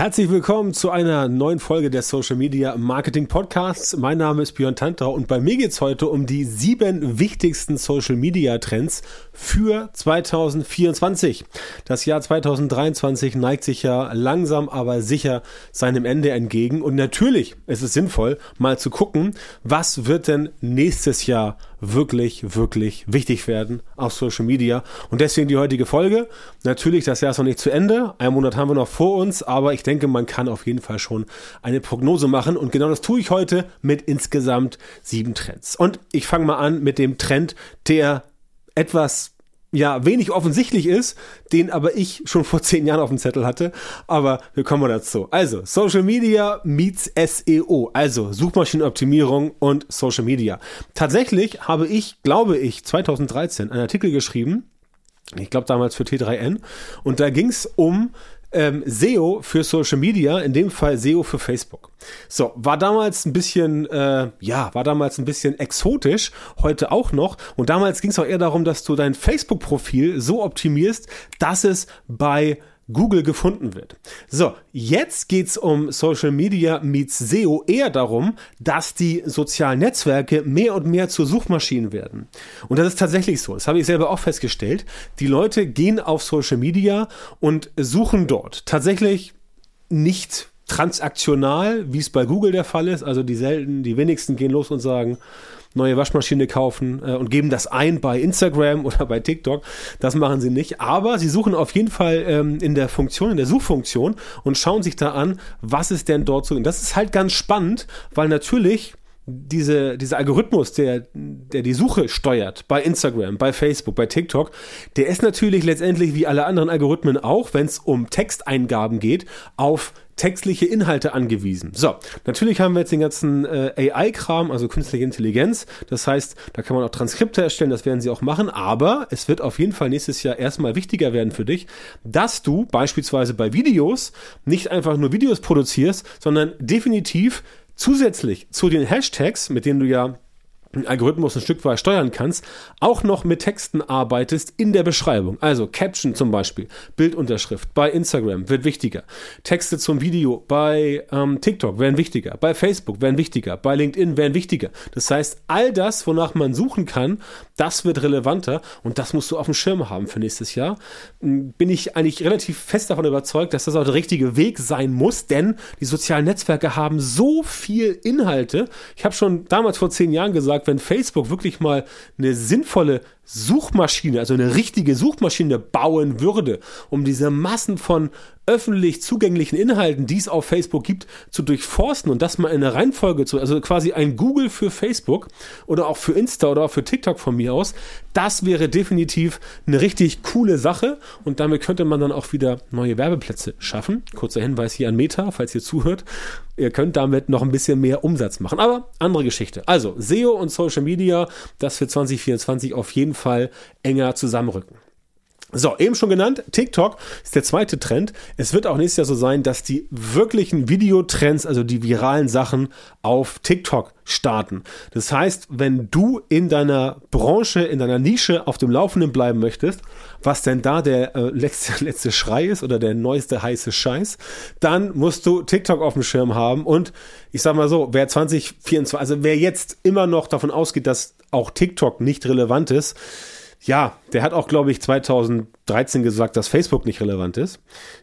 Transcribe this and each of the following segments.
Herzlich willkommen zu einer neuen Folge der Social Media Marketing Podcasts. Mein Name ist Björn Tantra und bei mir geht's heute um die sieben wichtigsten Social Media Trends für 2024. Das Jahr 2023 neigt sich ja langsam aber sicher seinem Ende entgegen und natürlich ist es sinnvoll, mal zu gucken, was wird denn nächstes Jahr wirklich, wirklich wichtig werden auf Social Media. Und deswegen die heutige Folge. Natürlich, das Jahr ist noch nicht zu Ende. Ein Monat haben wir noch vor uns, aber ich denke, man kann auf jeden Fall schon eine Prognose machen. Und genau das tue ich heute mit insgesamt sieben Trends. Und ich fange mal an mit dem Trend, der etwas ja wenig offensichtlich ist, den aber ich schon vor zehn Jahren auf dem Zettel hatte. Aber wir kommen dazu. Also Social Media meets SEO, also Suchmaschinenoptimierung und Social Media. Tatsächlich habe ich, glaube ich, 2013 einen Artikel geschrieben. Ich glaube damals für T3N. Und da ging es um ähm, SEO für Social Media, in dem Fall SEO für Facebook. So, war damals ein bisschen, äh, ja, war damals ein bisschen exotisch, heute auch noch. Und damals ging es auch eher darum, dass du dein Facebook-Profil so optimierst, dass es bei Google gefunden wird. So, jetzt geht's um Social Media meets SEO eher darum, dass die sozialen Netzwerke mehr und mehr zu Suchmaschinen werden. Und das ist tatsächlich so. Das habe ich selber auch festgestellt. Die Leute gehen auf Social Media und suchen dort tatsächlich nicht transaktional, wie es bei Google der Fall ist. Also die selten, die wenigsten gehen los und sagen, neue Waschmaschine kaufen äh, und geben das ein bei Instagram oder bei TikTok. Das machen sie nicht. Aber sie suchen auf jeden Fall ähm, in der Funktion, in der Suchfunktion und schauen sich da an, was ist denn dort so. Und das ist halt ganz spannend, weil natürlich diese, dieser Algorithmus, der, der die Suche steuert, bei Instagram, bei Facebook, bei TikTok, der ist natürlich letztendlich wie alle anderen Algorithmen auch, wenn es um Texteingaben geht, auf textliche Inhalte angewiesen. So, natürlich haben wir jetzt den ganzen äh, AI-Kram, also künstliche Intelligenz. Das heißt, da kann man auch Transkripte erstellen, das werden sie auch machen. Aber es wird auf jeden Fall nächstes Jahr erstmal wichtiger werden für dich, dass du beispielsweise bei Videos nicht einfach nur Videos produzierst, sondern definitiv zusätzlich zu den Hashtags, mit denen du ja Algorithmus ein Stück weit steuern kannst, auch noch mit Texten arbeitest in der Beschreibung. Also Caption zum Beispiel, Bildunterschrift bei Instagram wird wichtiger. Texte zum Video bei ähm, TikTok werden wichtiger, bei Facebook werden wichtiger, bei LinkedIn werden wichtiger. Das heißt, all das, wonach man suchen kann, das wird relevanter und das musst du auf dem Schirm haben für nächstes Jahr. Hm, bin ich eigentlich relativ fest davon überzeugt, dass das auch der richtige Weg sein muss, denn die sozialen Netzwerke haben so viel Inhalte. Ich habe schon damals vor zehn Jahren gesagt, gesagt, wenn Facebook wirklich mal eine sinnvolle Suchmaschine, also eine richtige Suchmaschine bauen würde, um diese Massen von öffentlich zugänglichen Inhalten, die es auf Facebook gibt, zu durchforsten und das mal in der Reihenfolge zu, also quasi ein Google für Facebook oder auch für Insta oder auch für TikTok von mir aus, das wäre definitiv eine richtig coole Sache und damit könnte man dann auch wieder neue Werbeplätze schaffen. Kurzer Hinweis hier an Meta, falls ihr zuhört. Ihr könnt damit noch ein bisschen mehr Umsatz machen, aber andere Geschichte. Also SEO und Social Media, das für 2024 auf jeden Fall enger zusammenrücken. So, eben schon genannt, TikTok ist der zweite Trend. Es wird auch nächstes Jahr so sein, dass die wirklichen Videotrends, also die viralen Sachen auf TikTok starten. Das heißt, wenn du in deiner Branche, in deiner Nische auf dem Laufenden bleiben möchtest, was denn da der äh, letzte, letzte Schrei ist oder der neueste heiße Scheiß, dann musst du TikTok auf dem Schirm haben und ich sag mal so, wer 2024, also wer jetzt immer noch davon ausgeht, dass auch TikTok nicht relevant ist, ja, der hat auch, glaube ich, 2013 gesagt, dass Facebook nicht relevant ist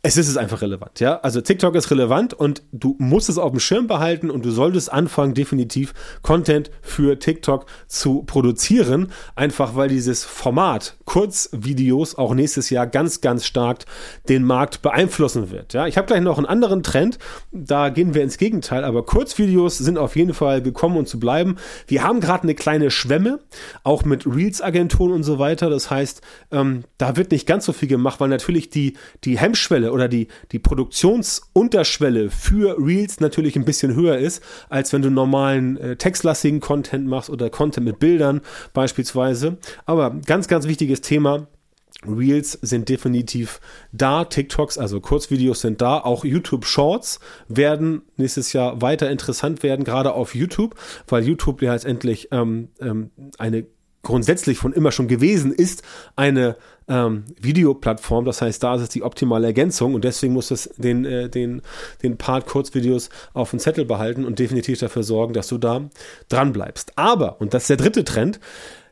es ist es einfach relevant, ja. Also TikTok ist relevant und du musst es auf dem Schirm behalten und du solltest anfangen, definitiv Content für TikTok zu produzieren. Einfach weil dieses Format Kurzvideos auch nächstes Jahr ganz, ganz stark den Markt beeinflussen wird. Ja, ich habe gleich noch einen anderen Trend. Da gehen wir ins Gegenteil, aber Kurzvideos sind auf jeden Fall gekommen und zu bleiben. Wir haben gerade eine kleine Schwemme, auch mit Reels-Agenturen und so weiter. Das heißt, ähm, da wird nicht ganz so viel gemacht, weil natürlich die, die Hemmschwelle oder die, die Produktionsunterschwelle für Reels natürlich ein bisschen höher ist, als wenn du normalen äh, textlastigen Content machst oder Content mit Bildern beispielsweise. Aber ganz, ganz wichtiges Thema. Reels sind definitiv da, TikToks, also Kurzvideos sind da, auch YouTube Shorts werden nächstes Jahr weiter interessant werden, gerade auf YouTube, weil YouTube ja letztendlich ähm, ähm, eine grundsätzlich von immer schon gewesen, ist eine ähm, Videoplattform. Das heißt, da ist es die optimale Ergänzung und deswegen muss es den, äh, den, den Part Kurzvideos auf dem Zettel behalten und definitiv dafür sorgen, dass du da dran bleibst. Aber, und das ist der dritte Trend,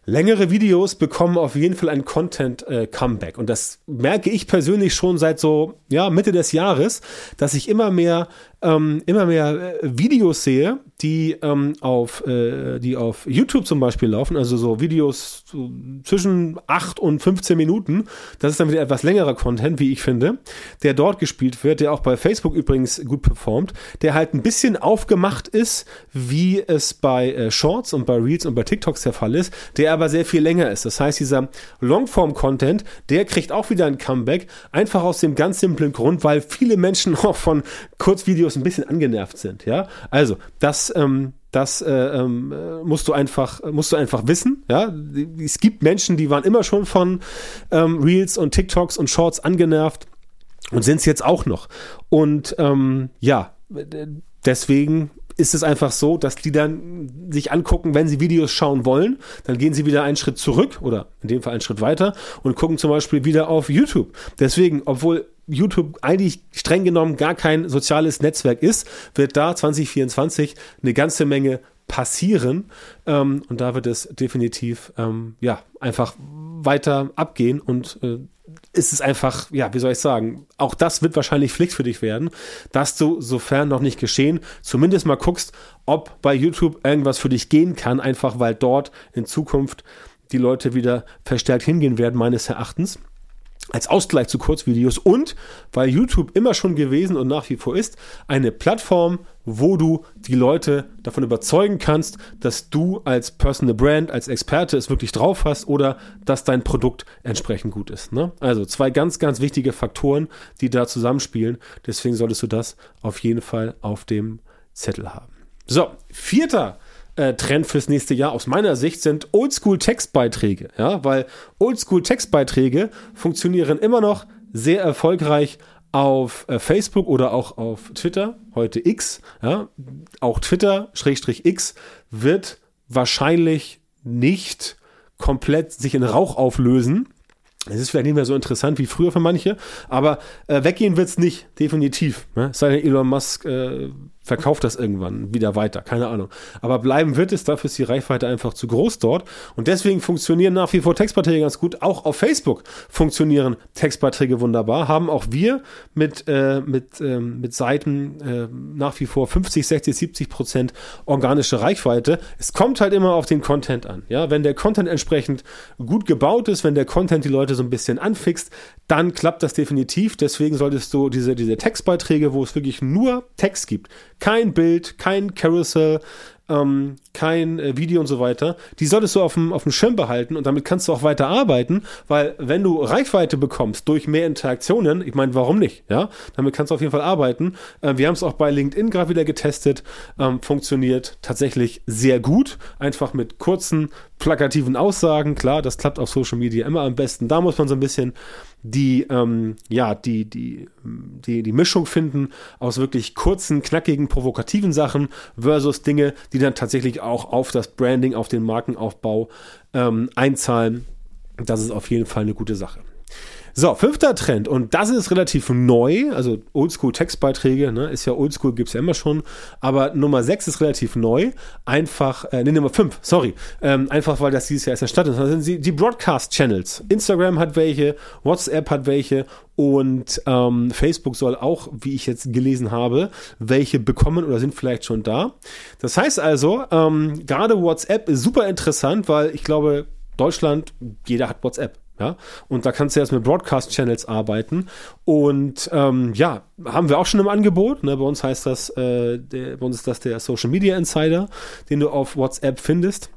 Längere Videos bekommen auf jeden Fall ein Content-Comeback. Äh, und das merke ich persönlich schon seit so, ja, Mitte des Jahres, dass ich immer mehr ähm, immer mehr äh, Videos sehe, die ähm, auf äh, die auf YouTube zum Beispiel laufen, also so Videos so zwischen 8 und 15 Minuten. Das ist dann wieder etwas längerer Content, wie ich finde, der dort gespielt wird, der auch bei Facebook übrigens gut performt, der halt ein bisschen aufgemacht ist, wie es bei äh, Shorts und bei Reels und bei TikToks der Fall ist, der aber sehr viel länger ist. Das heißt, dieser Longform-Content, der kriegt auch wieder ein Comeback, einfach aus dem ganz simplen Grund, weil viele Menschen auch von Kurzvideos ein bisschen angenervt sind, ja. Also, das, ähm, das äh, ähm, musst du einfach, musst du einfach wissen, ja. Es gibt Menschen, die waren immer schon von ähm, Reels und TikToks und Shorts angenervt und sind es jetzt auch noch. Und ähm, ja, deswegen ist es einfach so, dass die dann sich angucken, wenn sie Videos schauen wollen, dann gehen sie wieder einen Schritt zurück oder in dem Fall einen Schritt weiter und gucken zum Beispiel wieder auf YouTube. Deswegen, obwohl YouTube eigentlich streng genommen gar kein soziales Netzwerk ist, wird da 2024 eine ganze Menge passieren. Ähm, und da wird es definitiv ähm, ja einfach weiter abgehen und äh, ist es einfach, ja, wie soll ich sagen, auch das wird wahrscheinlich Pflicht für dich werden, dass du, sofern noch nicht geschehen, zumindest mal guckst, ob bei YouTube irgendwas für dich gehen kann, einfach weil dort in Zukunft die Leute wieder verstärkt hingehen werden, meines Erachtens als Ausgleich zu Kurzvideos und weil YouTube immer schon gewesen und nach wie vor ist, eine Plattform, wo du die Leute davon überzeugen kannst, dass du als Personal Brand, als Experte es wirklich drauf hast oder dass dein Produkt entsprechend gut ist. Ne? Also zwei ganz, ganz wichtige Faktoren, die da zusammenspielen. Deswegen solltest du das auf jeden Fall auf dem Zettel haben. So, vierter äh, Trend fürs nächste Jahr aus meiner Sicht sind Oldschool-Textbeiträge. Ja, weil Oldschool-Textbeiträge funktionieren immer noch sehr erfolgreich auf äh, Facebook oder auch auf Twitter, heute X. Ja, auch Twitter, Schrägstrich X, wird wahrscheinlich nicht komplett sich in Rauch auflösen. Es ist vielleicht nicht mehr so interessant wie früher für manche, aber äh, weggehen wird es nicht, definitiv. Ne? Sei denn Elon Musk äh, verkauft das irgendwann wieder weiter, keine Ahnung. Aber bleiben wird es, dafür ist die Reichweite einfach zu groß dort. Und deswegen funktionieren nach wie vor Textbeiträge ganz gut. Auch auf Facebook funktionieren Textbeiträge wunderbar. Haben auch wir mit, äh, mit, ähm, mit Seiten äh, nach wie vor 50, 60, 70 Prozent organische Reichweite. Es kommt halt immer auf den Content an. Ja, wenn der Content entsprechend gut gebaut ist, wenn der Content die Leute so ein bisschen anfixt, dann klappt das definitiv. Deswegen solltest du diese, diese Textbeiträge, wo es wirklich nur Text gibt, kein Bild, kein Carousel, ähm, kein äh, Video und so weiter. Die solltest du auf dem, auf dem Schirm behalten und damit kannst du auch weiter arbeiten, weil wenn du Reichweite bekommst durch mehr Interaktionen, ich meine, warum nicht? Ja, damit kannst du auf jeden Fall arbeiten. Äh, wir haben es auch bei LinkedIn gerade wieder getestet, ähm, funktioniert tatsächlich sehr gut, einfach mit kurzen, plakativen Aussagen. Klar, das klappt auf Social Media immer am besten. Da muss man so ein bisschen die, ähm, ja, die, die, die, die Mischung finden aus wirklich kurzen, knackigen, provokativen Sachen versus Dinge, die dann tatsächlich auch auf das Branding, auf den Markenaufbau ähm, einzahlen. Das ist auf jeden Fall eine gute Sache. So, fünfter Trend, und das ist relativ neu, also Oldschool-Textbeiträge, ne, ist ja Oldschool, gibt es ja immer schon, aber Nummer sechs ist relativ neu, einfach, äh, nee, Nummer fünf, sorry, ähm, einfach weil das dieses Jahr erst entstanden ist, das sind die, die Broadcast-Channels. Instagram hat welche, WhatsApp hat welche und ähm, Facebook soll auch, wie ich jetzt gelesen habe, welche bekommen oder sind vielleicht schon da. Das heißt also, ähm, gerade WhatsApp ist super interessant, weil ich glaube, Deutschland, jeder hat WhatsApp. Ja, und da kannst du jetzt mit Broadcast-Channels arbeiten. Und ähm, ja, haben wir auch schon im Angebot. Ne? Bei uns heißt das, äh, der, bei uns ist das der Social Media Insider, den du auf WhatsApp findest.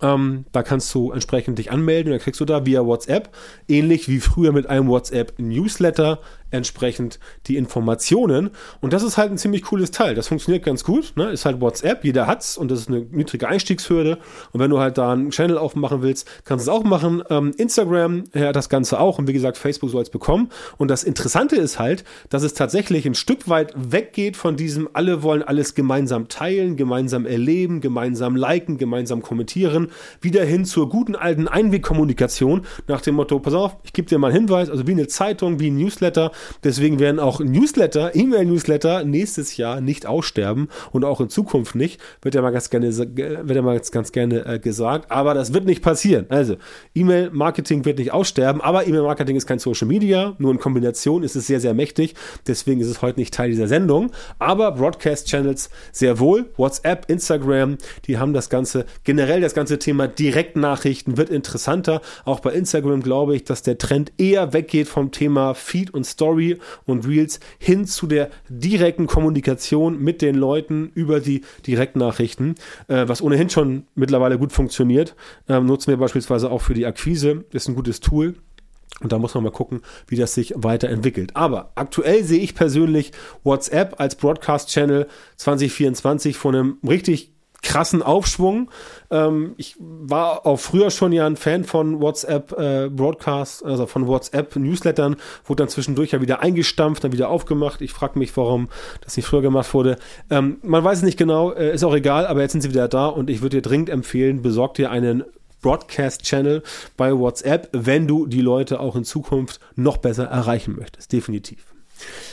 Ähm, da kannst du entsprechend dich anmelden und dann kriegst du da via WhatsApp, ähnlich wie früher mit einem WhatsApp Newsletter, entsprechend die Informationen. Und das ist halt ein ziemlich cooles Teil. Das funktioniert ganz gut. Ne? Ist halt WhatsApp, jeder hat's und das ist eine niedrige Einstiegshürde. Und wenn du halt da einen Channel aufmachen willst, kannst du es auch machen. Ähm, Instagram ja, das Ganze auch. Und wie gesagt, Facebook soll es bekommen. Und das Interessante ist halt, dass es tatsächlich ein Stück weit weggeht von diesem, alle wollen alles gemeinsam teilen, gemeinsam erleben, gemeinsam liken, gemeinsam kommentieren, wieder hin zur guten alten Einwegkommunikation nach dem Motto, pass auf, ich gebe dir mal einen Hinweis, also wie eine Zeitung, wie ein Newsletter. Deswegen werden auch Newsletter, E-Mail-Newsletter nächstes Jahr nicht aussterben und auch in Zukunft nicht. Wird ja mal ganz gerne, wird ja mal ganz gerne äh, gesagt. Aber das wird nicht passieren. Also, E-Mail-Marketing wird nicht aussterben, aber E-Mail-Marketing ist kein Social Media. Nur in Kombination ist es sehr, sehr mächtig. Deswegen ist es heute nicht Teil dieser Sendung. Aber Broadcast-Channels sehr wohl. WhatsApp, Instagram, die haben das Ganze, generell das ganze Thema Direktnachrichten wird interessanter. Auch bei Instagram glaube ich, dass der Trend eher weggeht vom Thema Feed und Story und Reels hin zu der direkten Kommunikation mit den Leuten über die Direktnachrichten, äh, was ohnehin schon mittlerweile gut funktioniert. Ähm, nutzen wir beispielsweise auch für die Akquise, ist ein gutes Tool. Und da muss man mal gucken, wie das sich weiterentwickelt. Aber aktuell sehe ich persönlich WhatsApp als Broadcast-Channel 2024 von einem richtig krassen Aufschwung. Ähm, ich war auch früher schon ja ein Fan von WhatsApp äh, Broadcast, also von WhatsApp Newslettern, wurde dann zwischendurch ja wieder eingestampft, dann wieder aufgemacht. Ich frage mich, warum das nicht früher gemacht wurde. Ähm, man weiß es nicht genau, äh, ist auch egal, aber jetzt sind sie wieder da und ich würde dir dringend empfehlen, besorg dir einen Broadcast-Channel bei WhatsApp, wenn du die Leute auch in Zukunft noch besser erreichen möchtest. Definitiv.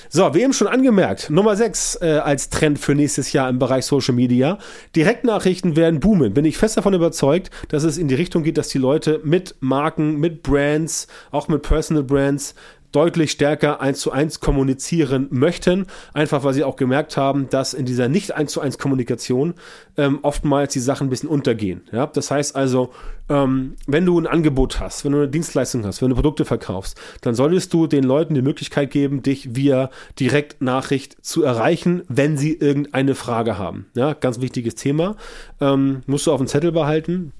So, wie eben schon angemerkt, Nummer 6 äh, als Trend für nächstes Jahr im Bereich Social Media. Direktnachrichten werden boomen. Bin ich fest davon überzeugt, dass es in die Richtung geht, dass die Leute mit Marken, mit Brands, auch mit Personal Brands deutlich stärker eins zu eins kommunizieren möchten, einfach weil sie auch gemerkt haben, dass in dieser nicht eins zu eins Kommunikation ähm, oftmals die Sachen ein bisschen untergehen. Ja? Das heißt also, ähm, wenn du ein Angebot hast, wenn du eine Dienstleistung hast, wenn du Produkte verkaufst, dann solltest du den Leuten die Möglichkeit geben, dich via Direktnachricht zu erreichen, wenn sie irgendeine Frage haben. Ja, ganz wichtiges Thema. Ähm, musst du auf dem Zettel behalten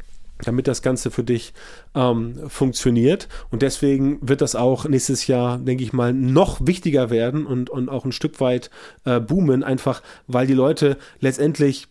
damit das Ganze für dich ähm, funktioniert. Und deswegen wird das auch nächstes Jahr, denke ich mal, noch wichtiger werden und, und auch ein Stück weit äh, boomen, einfach weil die Leute letztendlich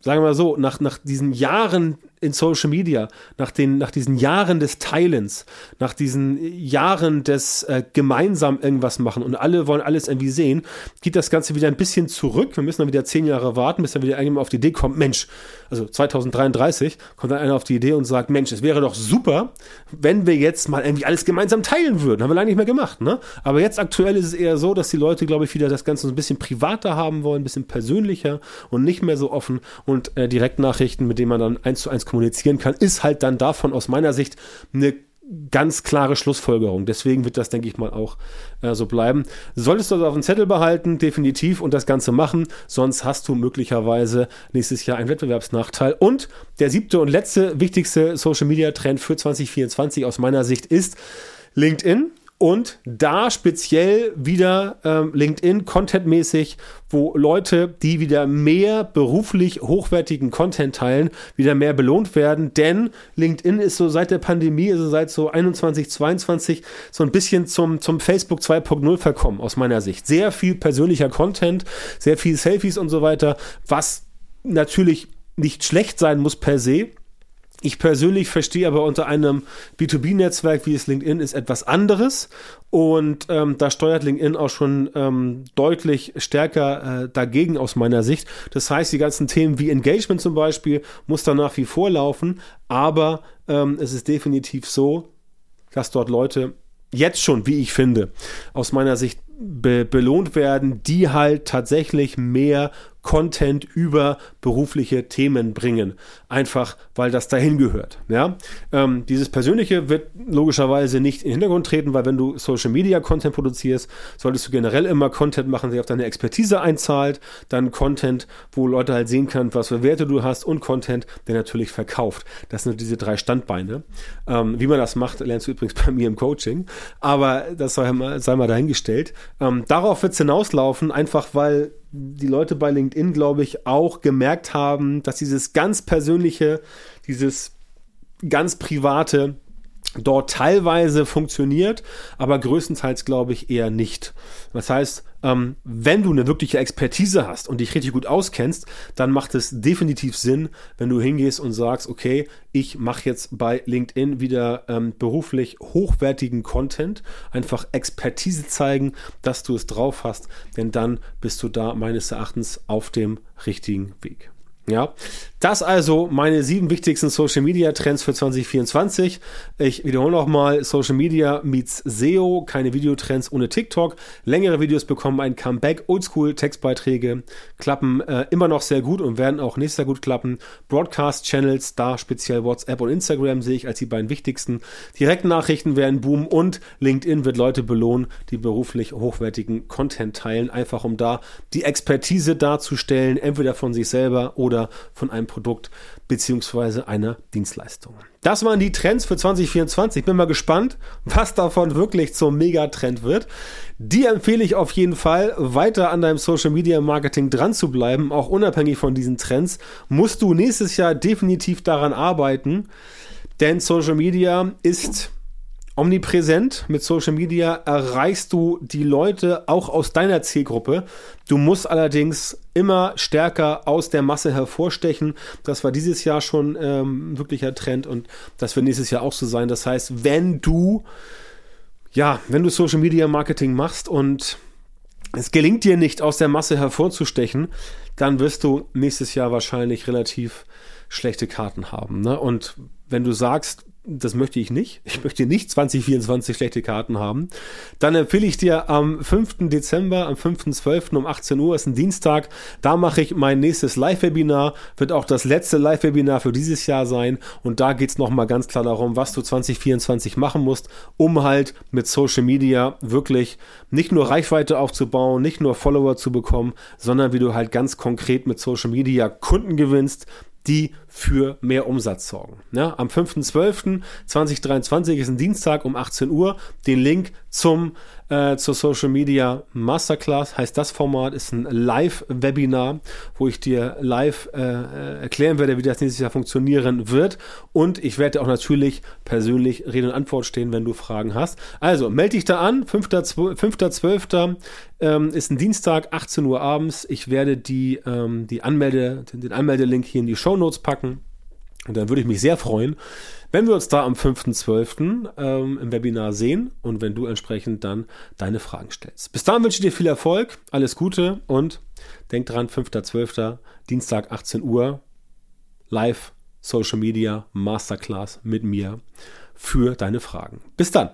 sagen wir mal so, nach, nach diesen Jahren in Social Media, nach, den, nach diesen Jahren des Teilens, nach diesen Jahren des äh, gemeinsam irgendwas machen und alle wollen alles irgendwie sehen, geht das Ganze wieder ein bisschen zurück. Wir müssen dann wieder zehn Jahre warten, bis dann wieder irgendjemand auf die Idee kommt, Mensch, also 2033 kommt dann einer auf die Idee und sagt, Mensch, es wäre doch super, wenn wir jetzt mal irgendwie alles gemeinsam teilen würden. Haben wir lange nicht mehr gemacht, ne? Aber jetzt aktuell ist es eher so, dass die Leute, glaube ich, wieder das Ganze so ein bisschen privater haben wollen, ein bisschen persönlicher und nicht mehr so offen und äh, Direktnachrichten, mit denen man dann eins zu eins kommunizieren kann, ist halt dann davon aus meiner Sicht eine ganz klare Schlussfolgerung. Deswegen wird das, denke ich mal, auch äh, so bleiben. Solltest du das auf dem Zettel behalten, definitiv, und das Ganze machen, sonst hast du möglicherweise nächstes Jahr einen Wettbewerbsnachteil. Und der siebte und letzte wichtigste Social-Media-Trend für 2024 aus meiner Sicht ist LinkedIn und da speziell wieder ähm, LinkedIn contentmäßig, wo Leute, die wieder mehr beruflich hochwertigen Content teilen, wieder mehr belohnt werden. Denn LinkedIn ist so seit der Pandemie, also seit so 21, 22 so ein bisschen zum, zum Facebook 2.0 verkommen, aus meiner Sicht. Sehr viel persönlicher Content, sehr viel Selfies und so weiter, was natürlich nicht schlecht sein muss per se ich persönlich verstehe aber unter einem B2B-Netzwerk, wie es LinkedIn ist, etwas anderes. Und ähm, da steuert LinkedIn auch schon ähm, deutlich stärker äh, dagegen aus meiner Sicht. Das heißt, die ganzen Themen wie Engagement zum Beispiel muss da nach wie vor laufen. Aber ähm, es ist definitiv so, dass dort Leute jetzt schon, wie ich finde, aus meiner Sicht be belohnt werden, die halt tatsächlich mehr Content über berufliche Themen bringen. Einfach, weil das dahin gehört. Ja? Ähm, dieses Persönliche wird logischerweise nicht in den Hintergrund treten, weil wenn du Social Media Content produzierst, solltest du generell immer Content machen, der auf deine Expertise einzahlt. Dann Content, wo Leute halt sehen können, was für Werte du hast und Content, der natürlich verkauft. Das sind diese drei Standbeine. Ähm, wie man das macht, lernst du übrigens bei mir im Coaching. Aber das sei mal, sei mal dahingestellt. Ähm, darauf wird es hinauslaufen, einfach weil die Leute bei LinkedIn, glaube ich, auch gemerkt haben, dass dieses ganz persönliche, dieses ganz private dort teilweise funktioniert, aber größtenteils glaube ich eher nicht. Das heißt, ähm, wenn du eine wirkliche Expertise hast und dich richtig gut auskennst, dann macht es definitiv Sinn, wenn du hingehst und sagst, okay, ich mache jetzt bei LinkedIn wieder ähm, beruflich hochwertigen Content, einfach Expertise zeigen, dass du es drauf hast, denn dann bist du da meines Erachtens auf dem richtigen Weg. Ja, das also meine sieben wichtigsten Social Media Trends für 2024. Ich wiederhole nochmal, Social Media meets SEO, keine Videotrends ohne TikTok. Längere Videos bekommen ein Comeback, Oldschool Textbeiträge klappen äh, immer noch sehr gut und werden auch nächstes Jahr gut klappen. Broadcast Channels, da speziell WhatsApp und Instagram sehe ich als die beiden wichtigsten. Direktnachrichten werden boomen und LinkedIn wird Leute belohnen, die beruflich hochwertigen Content teilen, einfach um da die Expertise darzustellen, entweder von sich selber oder oder von einem Produkt beziehungsweise einer Dienstleistung. Das waren die Trends für 2024. Ich bin mal gespannt, was davon wirklich zum Megatrend wird. Die empfehle ich auf jeden Fall, weiter an deinem Social Media Marketing dran zu bleiben, auch unabhängig von diesen Trends. Musst du nächstes Jahr definitiv daran arbeiten, denn Social Media ist omnipräsent. Mit Social Media erreichst du die Leute auch aus deiner Zielgruppe. Du musst allerdings immer stärker aus der Masse hervorstechen. Das war dieses Jahr schon ähm, wirklicher Trend und das wird nächstes Jahr auch so sein. Das heißt, wenn du ja, wenn du Social Media Marketing machst und es gelingt dir nicht aus der Masse hervorzustechen, dann wirst du nächstes Jahr wahrscheinlich relativ schlechte Karten haben. Ne? Und wenn du sagst, das möchte ich nicht. Ich möchte nicht 2024 schlechte Karten haben. Dann empfehle ich dir am 5. Dezember, am 5.12. um 18 Uhr, ist ein Dienstag. Da mache ich mein nächstes Live-Webinar. Wird auch das letzte Live-Webinar für dieses Jahr sein. Und da geht es nochmal ganz klar darum, was du 2024 machen musst, um halt mit Social Media wirklich nicht nur Reichweite aufzubauen, nicht nur Follower zu bekommen, sondern wie du halt ganz konkret mit Social Media Kunden gewinnst, die für mehr Umsatz sorgen. Ja, am 5.12.2023 ist ein Dienstag um 18 Uhr. Den Link zum, äh, zur Social Media Masterclass heißt das Format, ist ein Live-Webinar, wo ich dir live äh, erklären werde, wie das nächstes Jahr funktionieren wird. Und ich werde auch natürlich persönlich Rede und Antwort stehen, wenn du Fragen hast. Also melde dich da an. 5.12. Ähm, ist ein Dienstag, 18 Uhr abends. Ich werde die, ähm, die Anmelde, den Anmeldelink hier in die Show Notes packen. Und dann würde ich mich sehr freuen, wenn wir uns da am 5.12. Ähm, im Webinar sehen und wenn du entsprechend dann deine Fragen stellst. Bis dahin wünsche ich dir viel Erfolg, alles Gute und denk dran, 5.12. Dienstag 18 Uhr, live Social Media Masterclass mit mir für deine Fragen. Bis dann.